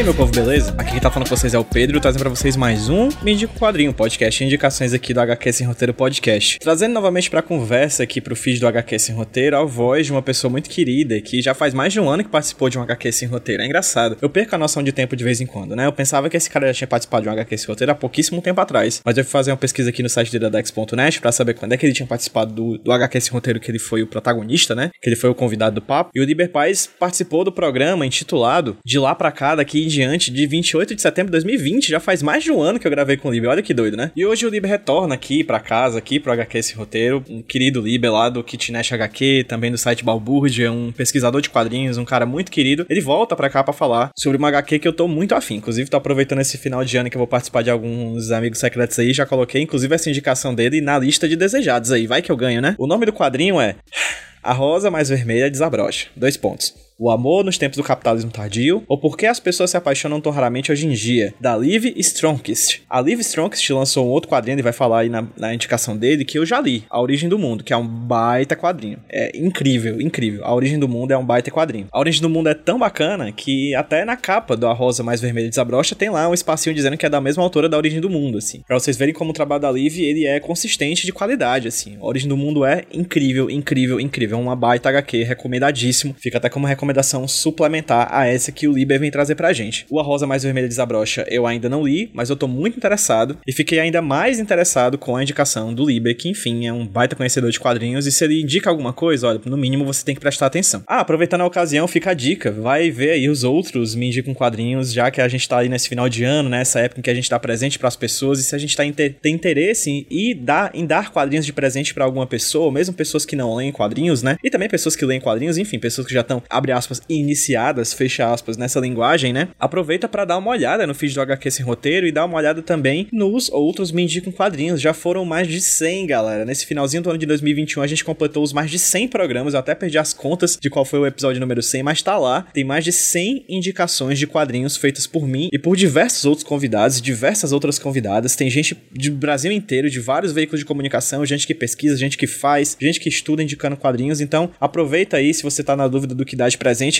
Aí, meu povo, beleza? Aqui quem tá falando com vocês é o Pedro, trazendo pra vocês mais um Me Indica um Quadrinho, podcast indicações aqui do HQ Sem Roteiro Podcast. Trazendo novamente pra conversa aqui pro feed do HQ Sem Roteiro a voz de uma pessoa muito querida que já faz mais de um ano que participou de um HQ Sem Roteiro. É engraçado. Eu perco a noção de tempo de vez em quando, né? Eu pensava que esse cara já tinha participado de um HQ Sem Roteiro há pouquíssimo tempo atrás. Mas eu fui fazer uma pesquisa aqui no site diradex.net pra saber quando é que ele tinha participado do, do HQ Sem Roteiro, que ele foi o protagonista, né? Que ele foi o convidado do papo. E o Liber Paz participou do programa intitulado De Lá Pra Cá, daqui em de 28 de setembro de 2020. Já faz mais de um ano que eu gravei com o Liber. Olha que doido, né? E hoje o Liber retorna aqui pra casa, aqui pro HQ Esse Roteiro. Um querido Liber lá do Kitnet HQ, também do site Balbúrdia, um pesquisador de quadrinhos, um cara muito querido. Ele volta pra cá pra falar sobre uma HQ que eu tô muito afim. Inclusive, tô aproveitando esse final de ano que eu vou participar de alguns amigos secretos aí. Já coloquei, inclusive, essa indicação dele na lista de desejados aí. Vai que eu ganho, né? O nome do quadrinho é A Rosa Mais Vermelha Desabrocha. Dois pontos. O amor nos tempos do capitalismo tardio, ou por que as pessoas se apaixonam tão raramente hoje em dia, da Liv Stromkist. A Liv Stromkist lançou um outro quadrinho, ele vai falar aí na, na indicação dele, que eu já li, A Origem do Mundo, que é um baita quadrinho. É incrível, incrível. A Origem do Mundo é um baita quadrinho. A Origem do Mundo é tão bacana que até na capa do A Rosa Mais Vermelha Desabrocha tem lá um espacinho dizendo que é da mesma autora da Origem do Mundo, assim. Pra vocês verem como o trabalho da Liv, ele é consistente de qualidade, assim. A Origem do Mundo é incrível, incrível, incrível. É uma baita HQ, recomendadíssimo. Fica até como recomendação suplementar a essa que o Liber vem trazer pra gente. O A Rosa Mais Vermelha Desabrocha eu ainda não li, mas eu tô muito interessado e fiquei ainda mais interessado com a indicação do Liber, que enfim é um baita conhecedor de quadrinhos e se ele indica alguma coisa, olha, no mínimo você tem que prestar atenção. Ah, aproveitando a ocasião, fica a dica, vai ver aí os outros Me Indicam Quadrinhos, já que a gente tá aí nesse final de ano, nessa época em que a gente tá presente para as pessoas e se a gente tá inter tem interesse em, dar, em dar quadrinhos de presente para alguma pessoa, mesmo pessoas que não leem quadrinhos, né? E também pessoas que leem quadrinhos, enfim, pessoas que já estão, abre aspas, iniciadas, fecha aspas, nessa linguagem, né? Aproveita para dar uma olhada no feed do HQ Sem Roteiro e dar uma olhada também nos outros Me Indicam Quadrinhos. Já foram mais de 100, galera. Nesse finalzinho do ano de 2021, a gente completou os mais de 100 programas. Eu até perdi as contas de qual foi o episódio número 100, mas tá lá. Tem mais de 100 indicações de quadrinhos feitas por mim e por diversos outros convidados diversas outras convidadas. Tem gente de Brasil inteiro, de vários veículos de comunicação, gente que pesquisa, gente que faz, gente que estuda indicando quadrinhos. Então, aproveita aí, se você tá na dúvida do que dá de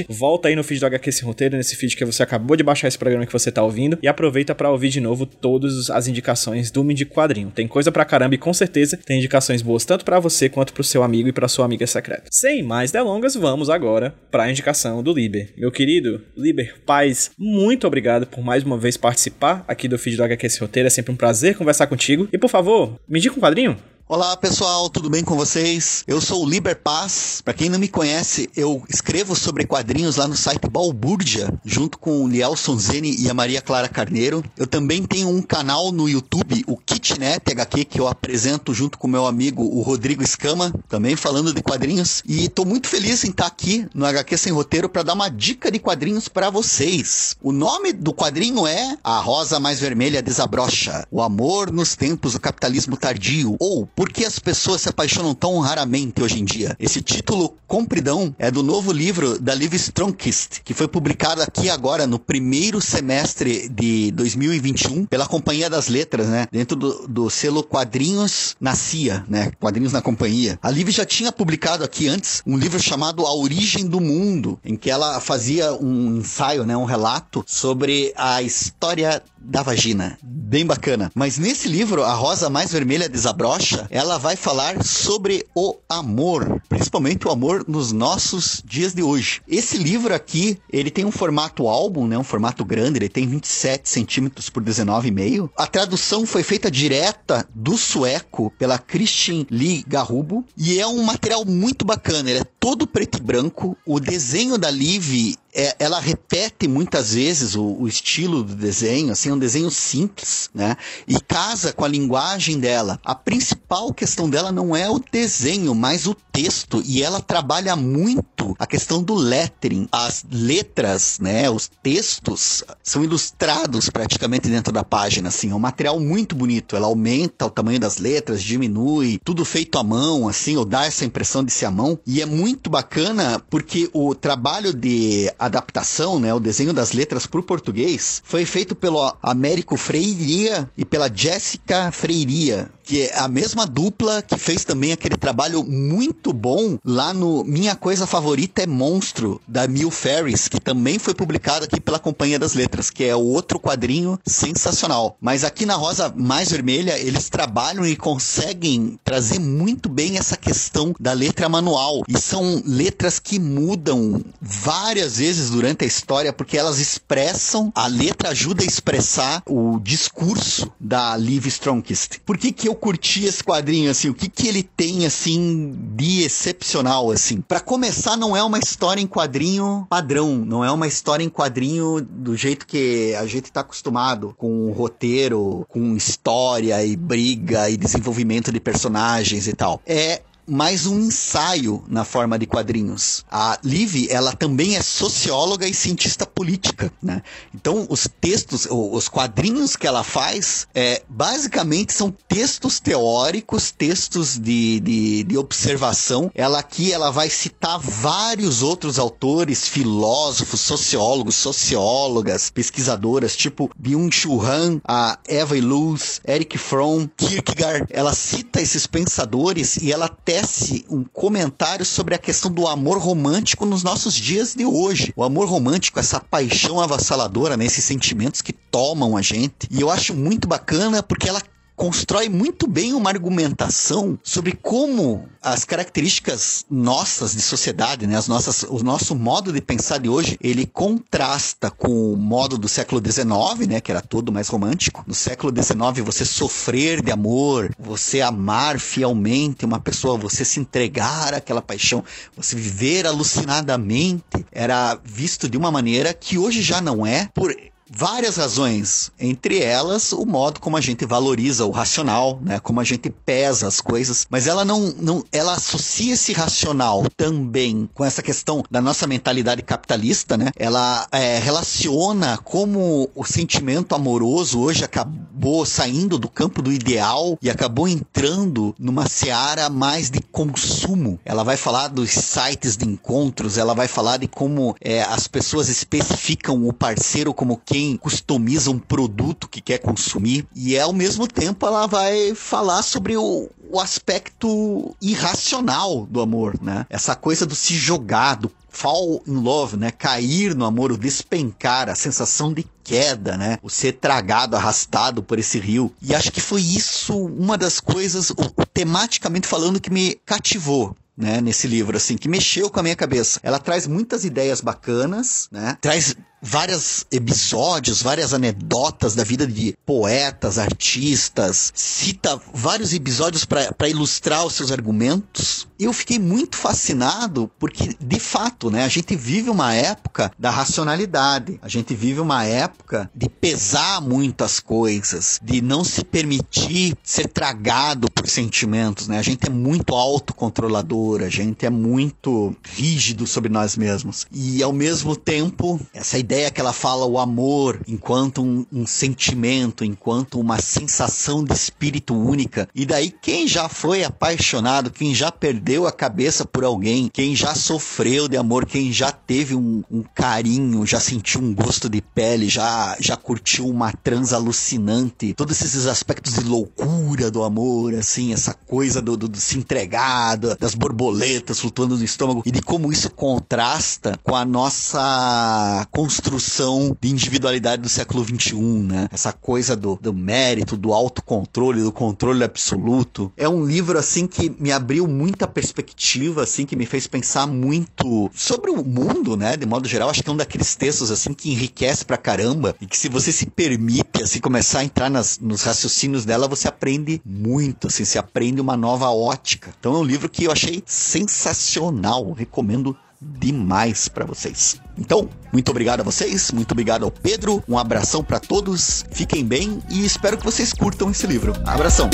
volta aí no feed do HQ Sem Roteiro, nesse feed que você acabou de baixar esse programa que você tá ouvindo, e aproveita para ouvir de novo todas as indicações do de Quadrinho. Tem coisa pra caramba e com certeza tem indicações boas tanto para você quanto pro seu amigo e pra sua amiga secreta. Sem mais delongas, vamos agora pra indicação do Liber. Meu querido Liber Paz, muito obrigado por mais uma vez participar aqui do feed do HQ Sem Roteiro. É sempre um prazer conversar contigo. E por favor, me indica um quadrinho. Olá pessoal, tudo bem com vocês? Eu sou o Liber Paz. Para quem não me conhece, eu escrevo sobre quadrinhos lá no site Balbúrdia, junto com o Lielson Zene e a Maria Clara Carneiro. Eu também tenho um canal no YouTube, o Kitnet HQ, que eu apresento junto com meu amigo o Rodrigo Escama, também falando de quadrinhos. E tô muito feliz em estar aqui no HQ Sem Roteiro para dar uma dica de quadrinhos para vocês. O nome do quadrinho é A Rosa Mais Vermelha Desabrocha, o amor nos tempos do capitalismo tardio, ou por que as pessoas se apaixonam tão raramente hoje em dia? Esse título compridão é do novo livro da Liv Stromkist, que foi publicado aqui agora no primeiro semestre de 2021 pela Companhia das Letras, né? Dentro do, do selo Quadrinhos na CIA, né? Quadrinhos na Companhia. A Liv já tinha publicado aqui antes um livro chamado A Origem do Mundo, em que ela fazia um ensaio, né? Um relato sobre a história da vagina. Bem bacana. Mas nesse livro, A Rosa Mais Vermelha Desabrocha, ela vai falar sobre o amor, principalmente o amor nos nossos dias de hoje. Esse livro aqui, ele tem um formato álbum, né, um formato grande, ele tem 27 centímetros por 19,5. A tradução foi feita direta do sueco pela Christine Lee Garrubo e é um material muito bacana, ele é todo preto e branco. O desenho da Liv é, ela repete muitas vezes o, o, estilo do desenho, assim, é um desenho simples, né? E casa com a linguagem dela. A principal questão dela não é o desenho, mas o texto. E ela trabalha muito a questão do lettering. As letras, né? Os textos são ilustrados praticamente dentro da página, assim. É um material muito bonito. Ela aumenta o tamanho das letras, diminui, tudo feito à mão, assim, ou dá essa impressão de ser à mão. E é muito bacana porque o trabalho de adaptação, né, o desenho das letras para o português, foi feito pelo Américo Freiria e pela Jéssica Freiria, que é a mesma dupla que fez também aquele trabalho muito bom lá no Minha Coisa Favorita é Monstro, da Mil Ferris, que também foi publicado aqui pela Companhia das Letras, que é outro quadrinho sensacional. Mas aqui na Rosa Mais Vermelha, eles trabalham e conseguem trazer muito bem essa questão da letra manual. E são letras que mudam várias vezes durante a história porque elas expressam, a letra ajuda a expressar o discurso da Liv Strongest. Por que que eu curti esse quadrinho assim? O que que ele tem assim de excepcional assim? Para começar, não é uma história em quadrinho padrão, não é uma história em quadrinho do jeito que a gente tá acostumado com roteiro, com história e briga e desenvolvimento de personagens e tal. É mais um ensaio na forma de quadrinhos. A Liv, ela também é socióloga e cientista política, né? Então, os textos, os quadrinhos que ela faz, é, basicamente são textos teóricos, textos de, de, de observação. Ela aqui, ela vai citar vários outros autores, filósofos, sociólogos, sociólogas, pesquisadoras, tipo Byung-Chul Han, a Eva Illouz, Eric Fromm, Kierkegaard. Ela cita esses pensadores e ela testa um comentário sobre a questão do amor romântico nos nossos dias de hoje. O amor romântico, essa paixão avassaladora, né? esses sentimentos que tomam a gente. E eu acho muito bacana porque ela constrói muito bem uma argumentação sobre como as características nossas de sociedade, né, as nossas, o nosso modo de pensar de hoje, ele contrasta com o modo do século XIX, né, que era todo mais romântico. No século XIX, você sofrer de amor, você amar fielmente uma pessoa, você se entregar àquela paixão, você viver alucinadamente, era visto de uma maneira que hoje já não é, por várias razões, entre elas o modo como a gente valoriza o racional, né, como a gente pesa as coisas, mas ela não, não ela associa esse racional também com essa questão da nossa mentalidade capitalista, né? Ela é, relaciona como o sentimento amoroso hoje acabou saindo do campo do ideal e acabou entrando numa seara mais de consumo. Ela vai falar dos sites de encontros, ela vai falar de como é, as pessoas especificam o parceiro como quem customiza um produto que quer consumir e ao mesmo tempo ela vai falar sobre o, o aspecto irracional do amor, né? Essa coisa do se jogar, do fall in love, né? Cair no amor, o despencar, a sensação de queda, né? O ser tragado, arrastado por esse rio. E acho que foi isso uma das coisas, tematicamente falando, que me cativou né, nesse livro, assim, que mexeu com a minha cabeça. Ela traz muitas ideias bacanas, né? Traz vários episódios, várias anedotas da vida de poetas, artistas, cita vários episódios para ilustrar os seus argumentos. Eu fiquei muito fascinado porque, de fato, né, a gente vive uma época da racionalidade, a gente vive uma época de pesar muitas coisas, de não se permitir ser tragado por sentimentos, né? A gente é muito autocontrolador, a gente é muito rígido sobre nós mesmos. E, ao mesmo tempo, essa ideia que ela fala o amor enquanto um, um, sentimento, enquanto uma sensação de espírito única. E daí, quem já foi apaixonado, quem já perdeu a cabeça por alguém, quem já sofreu de amor, quem já teve um, um carinho, já sentiu um gosto de pele, já, já curtiu uma trans alucinante, todos esses aspectos de loucura do amor, assim, essa coisa do, do, do se entregar, das borboletas flutuando no estômago, e de como isso contrasta com a nossa construção construção de individualidade do século XXI, né? Essa coisa do, do mérito, do autocontrole, do controle absoluto. É um livro, assim, que me abriu muita perspectiva, assim, que me fez pensar muito sobre o mundo, né? De modo geral, acho que é um daqueles textos, assim, que enriquece pra caramba e que se você se permite, assim, começar a entrar nas, nos raciocínios dela, você aprende muito, assim, se aprende uma nova ótica. Então é um livro que eu achei sensacional, recomendo demais para vocês. Então, muito obrigado a vocês, muito obrigado ao Pedro, um abração para todos, fiquem bem e espero que vocês curtam esse livro. Abração.